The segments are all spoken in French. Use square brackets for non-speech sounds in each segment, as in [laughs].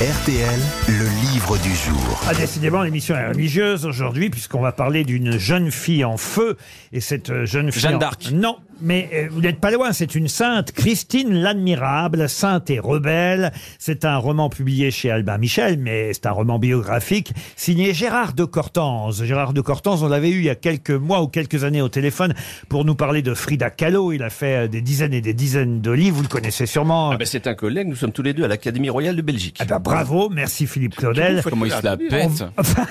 RTL, le livre du jour. Ah, décidément, l'émission est religieuse aujourd'hui, puisqu'on va parler d'une jeune fille en feu. Et cette euh, jeune fille. Jeanne en- d'Arc. Non, mais euh, vous n'êtes pas loin, c'est une sainte, Christine l'Admirable, sainte et rebelle. C'est un roman publié chez Albin Michel, mais c'est un roman biographique, signé Gérard de Cortance. Gérard de Cortance, on l'avait eu il y a quelques mois ou quelques années au téléphone pour nous parler de Frida Kahlo. Il a fait euh, des dizaines et des dizaines de livres, vous le connaissez sûrement. Ah ben, c'est un collègue, nous sommes tous les deux à l'Académie royale de Belgique. Ah ben, bravo, merci Philippe Claudel. Comment il se la pète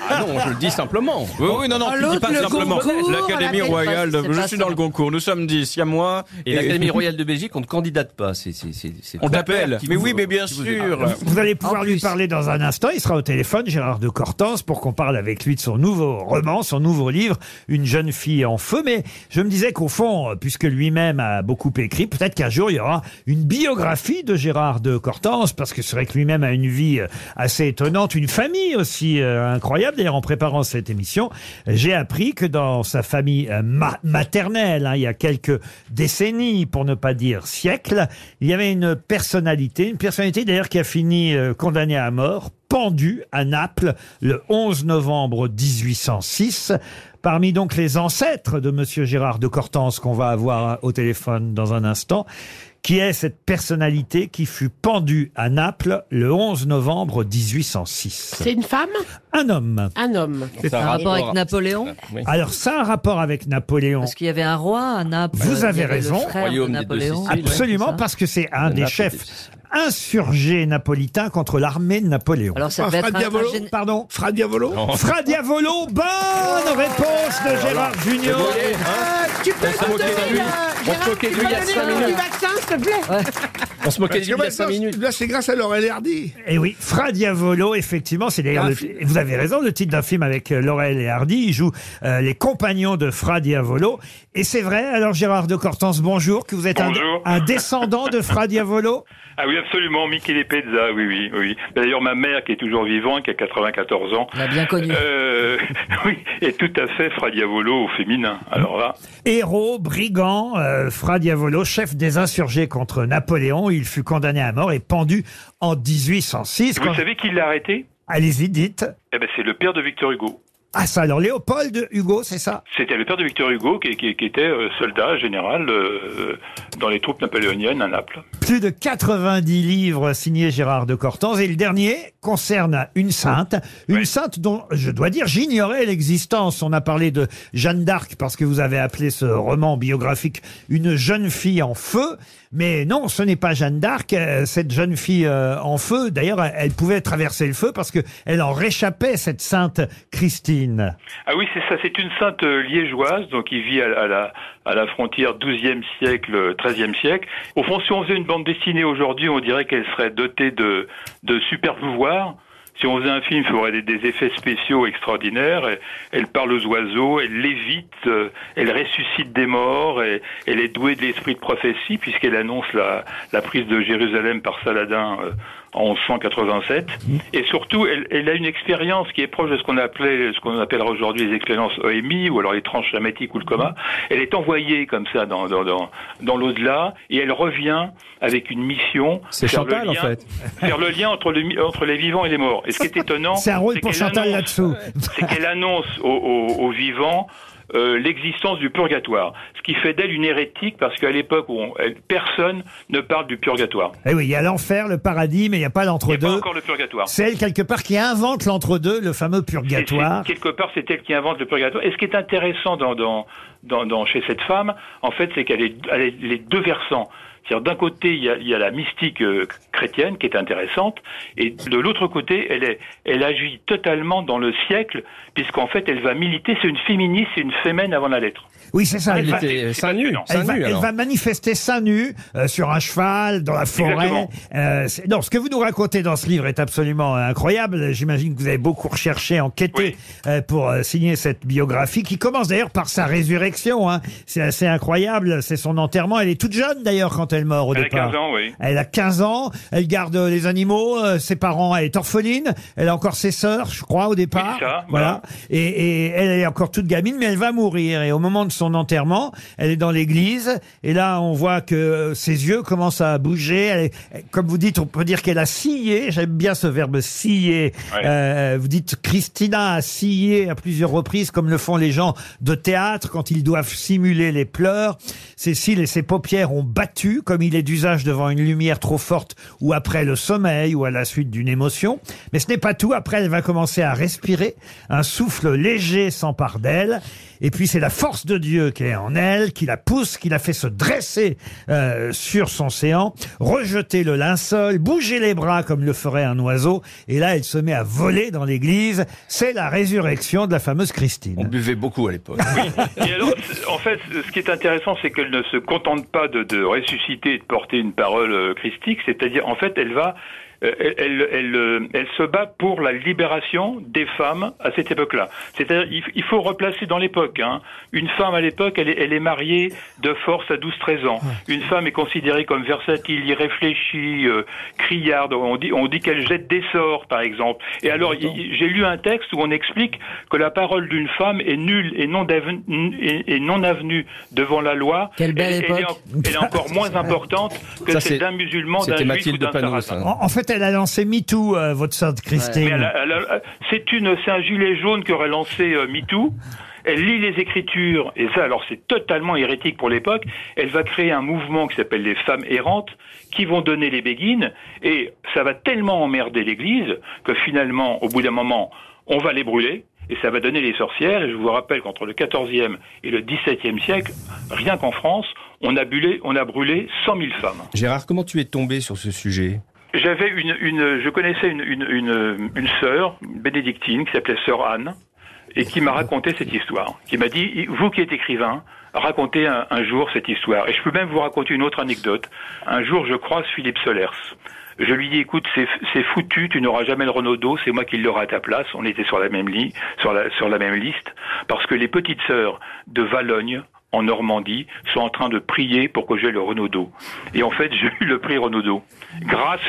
Ah non, je le dis simplement. Oui, oui, non, non, Ah, tu dis pas le simplement. L'Académie royale, de- je suis dans le concours, nous sommes 10, a moi. Et l'Académie royale de Belgique, on ne candidate pas. C'est, c'est, c'est, c'est On t'appelle. Mais vous- oui, mais bien sûr. Vous allez pouvoir lui parler dans un instant. Il sera au téléphone, Gérard de Cortance, pour qu'on parle avec lui de son nouveau roman, son nouveau livre, Une jeune fille en feu. Mais je me disais qu'au fond, puisque lui-même a beaucoup écrit, peut-être qu'un jour il y aura une biographie de Gérard de Cortance, parce que c'est vrai que lui-même a une vie euh, assez étonnante, une famille aussi euh, incroyable. D'ailleurs, en préparant cette émission, j'ai appris que dans sa famille euh, ma- maternelle, hein, il y a quelques décennies, pour ne pas dire siècles, il y avait une personnalité, une personnalité d'ailleurs qui a fini euh, condamnée à mort, pendue à Naples le 11 novembre 1806. Parmi donc les ancêtres de Monsieur Gérard de Cortance qu'on va avoir au téléphone dans un instant, qui est cette personnalité qui fut pendue à Naples le 11 novembre 1806. C'est une femme? Un homme. Un homme. C'est un rapport avec Napoléon? Oui. Alors ça a un rapport avec Napoléon. Parce qu'il y avait un roi à Naples. Vous Il y avez avait le raison. frère de Royaume des deux Napoléon. Siciles. Absolument, Ouais, c'est ça. parce que c'est un des Naples, chefs insurgés napolitains contre l'armée de Napoléon. Alors ça Ah, être Fra un, Diavolo un gén- Pardon Fra Diavolo Fra Diavolo, bonne réponse de Gérard Junior. Euh, tu peux On se moquait de donner lui. la- On se Gérard, moquait de tu lui peux il y a donner cinq le minutes. vaccin, s'il te plaît On se moquait de que lui il y a 5 maintenant, minutes. là, c'est grâce à Laurel et Hardy. Et oui, Fra Diavolo, effectivement, c'est d'ailleurs, le- vous avez raison, le titre d'un film avec euh, Laurel et Hardy. Il joue euh, les compagnons de Fra Diavolo. Et c'est vrai, alors Gérard de Cortance, bonjour, que vous êtes un, Bonjour. un descendant de Fra Diavolo? [laughs] Ah oui, absolument, Michele Pezza, oui, oui, oui. D'ailleurs, ma mère, qui est toujours vivante, qui a 94 ans, On l'a bien connu. euh, [laughs] oui, est tout à fait Fra Diavolo au féminin. Alors là, Héros, brigand, euh, Fra Diavolo, chef des insurgés contre Napoléon. Il fut condamné à mort et pendu en 1806. vous Quand- savez qui l'a arrêté? Allez-y, dites. Eh ben, c'est le père de Victor Hugo. Ah ça, alors Léopold Hugo, c'est ça? C'était le père de Victor Hugo, qui, qui- qui était euh, soldat général euh, dans les troupes napoléoniennes à Naples. Plus de 90 livres signés Gérard de Cortance. Et le dernier concerne une sainte. Une Oui. sainte dont, je dois dire, j'ignorais l'existence. On a parlé de Jeanne d'Arc parce que vous avez appelé ce roman biographique Une jeune fille en feu. Mais non, ce n'est pas Jeanne d'Arc. Euh, Cette jeune fille en feu, d'ailleurs, elle- elle pouvait traverser le feu parce que elle en réchappait, cette sainte Christine. Ah oui, c'est ça, c'est une sainte euh, liégeoise, donc qui vit à, la, à la frontière 12e siècle, euh, 13e siècle. Au fond, si on faisait une bande dessinée aujourd'hui, on dirait qu'elle serait dotée de, de super pouvoirs. Si on faisait un film, il faudrait des, des effets spéciaux extraordinaires. Elle, elle parle aux oiseaux, elle lévite, euh, elle ressuscite des morts, et, elle est douée de l'esprit de prophétie puisqu'elle annonce la, la prise de Jérusalem par Saladin euh, en 1187. Et surtout, elle, elle a une expérience qui est proche de ce qu'on appelait, ce qu'on appellera aujourd'hui les expériences OMI ou alors les tranches chamatiques ou le coma. Elle est envoyée comme ça dans, dans, dans, dans l'au-delà et elle revient avec une mission. C'est Chantal, en fait. Faire le lien entre, le, mi- entre les vivants et les morts. Et ce qui est étonnant, C'est un rôle c'est pour qu'elle Chantal annonce- là-dessous. [laughs] c'est qu'elle annonce aux, aux- aux vivants euh, l'existence du purgatoire, ce qui fait d'elle une hérétique parce qu'à l'époque où on- elle- personne ne parle du purgatoire. Eh oui, il y a l'enfer, le paradis, mais il n'y a pas Il n'y a pas l'entre-deux. encore le purgatoire. C'est elle, quelque part, qui invente l'entre-deux, le fameux purgatoire. Quelque part, c'est elle qui invente le purgatoire. Et ce qui est intéressant dans, dans, dans, dans- chez cette femme, en fait, c'est qu'elle est, elle est les deux versants. C'est-à-dire, d'un côté, il y, a, il y a la mystique euh, chrétienne qui est intéressante, et de l'autre côté, elle, est, elle agit totalement dans le siècle, puisqu'en fait, elle va militer. C'est une féministe, c'est une fémène avant la lettre. Oui, c'est ça. Elle va, était c'est seins nus. elle va- nus, elle va manifester seins nus euh, sur un cheval, dans la forêt. Euh, non, ce que vous nous racontez dans ce livre est absolument incroyable. J'imagine que vous avez beaucoup recherché, enquêté euh, pour euh, signer cette biographie, qui commence d'ailleurs par sa résurrection. hein. C'est assez incroyable. C'est son enterrement. Elle est toute jeune d'ailleurs quand quand elle meurt au Elle a départ 15 ans, oui. Elle a 15 ans, elle garde euh, les animaux, euh, ses parents, elle est orpheline, elle a encore ses sœurs, je crois, au départ. Oui, ça, voilà. Et, et elle est encore toute gamine, mais elle va mourir. Et au moment de son enterrement, elle est dans l'église, et là, on voit que euh, ses yeux commencent à bouger. Elle est- comme vous dites, on peut dire qu'elle a scié. J'aime bien ce verbe scier. Ouais. Euh, vous dites Christina a scié à plusieurs reprises, comme le font les gens de théâtre quand ils doivent simuler les pleurs. Cécile et ses paupières ont battu, comme il est d'usage devant une lumière trop forte ou après le sommeil ou à la suite d'une émotion. Mais ce n'est pas tout. Après, elle va commencer à respirer. Un souffle léger s'empare d'elle. Et puis c'est la force de Dieu qui est en elle, qui la pousse, qui la fait se dresser euh, sur son séant, rejeter le linceul, bouger les bras comme le ferait un oiseau. Et là, elle se met à voler dans l'église. C'est la résurrection de la fameuse On Christine. buvait beaucoup à l'époque. Et alors, c'est- en fait, ce qui est intéressant, c'est qu'elle ne se contente pas de, de ressusciter de porter une parole euh, christique, c'est-à-dire, en fait, elle va, elle, elle, elle, euh, elle se bat pour la libération des femmes à cette époque-là. C'est-à-dire, il, faut replacer dans l'époque. Hein. Une femme à l'époque, elle est, elle est mariée de force à 12-13 ans. Une femme est considérée comme versatile, irréfléchie, euh, criarde. On dit, on dit qu'elle jette des sorts, par exemple. Et alors, j'ai lu un texte où on explique que la parole d'une femme est nulle et non, et, et non avenue devant la loi. Quelle belle elle, elle est époque. en- elle est encore [laughs] moins importante que celle d'un musulman, d'un C'était juif ou Mathilde d'un. En, en fait, elle a lancé MeToo, euh, votre sœur Christine. Mais elle a- elle a- c'est une, c'est un gilet jaune qu'aurait lancé euh, MeToo. Elle lit les écritures, et ça, alors c'est totalement hérétique pour l'époque. Elle va créer un mouvement qui s'appelle les femmes errantes, qui vont donner les béguines, et ça va tellement emmerder l'Église que finalement, au bout d'un moment, on va les brûler, et ça va donner les sorcières. Et je vous rappelle qu'entre le XIVe et le XVIIe siècle, rien qu'en France, on a brûlé, on a brûlé 100 000 femmes. Gérard, comment tu es tombé sur ce sujet? J'avais une, une, je connaissais une, une, une, une sœur bénédictine qui s'appelait sœur Anne et qui m'a raconté cette histoire. Qui m'a dit, vous qui êtes écrivain, racontez un, jour cette histoire. Et je peux même vous raconter une autre anecdote. Un jour, je croise Philippe Solers. Je lui dis, écoute, c'est foutu, tu n'auras jamais le Renaudot, c'est moi qui l'aurai à ta place. On était sur la même lit, sur la, sur la même liste, parce que les petites sœurs de Valogne, en Normandie, sont en train de prier pour que j'ai le Renaudot. Et en fait, [laughs] j'ai eu le prix Renaudot, grâce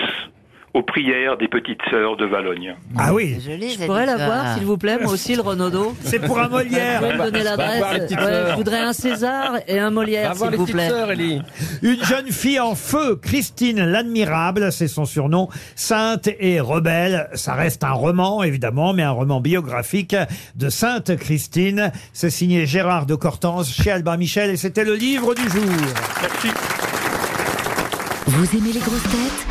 aux prières des petites sœurs de Valogne. Ah oui, Je pourrais l'avoir, s'il vous plaît, moi aussi, le Renaudot. [laughs] c'est pour un Vous pouvez Molière. me donner Va voir les l'adresse Ouais. Je voudrais un César et un Molière, voir s'il vous plaît. sœurs, Ellie. Une jeune fille en feu, Christine l'Admirable, c'est son surnom, sainte et rebelle. Ça reste un roman, évidemment, mais un roman biographique de Sainte Christine. C'est signé Gérard de Cortance chez Albin Michel et c'était le livre du jour. Merci. Vous aimez les grosses têtes?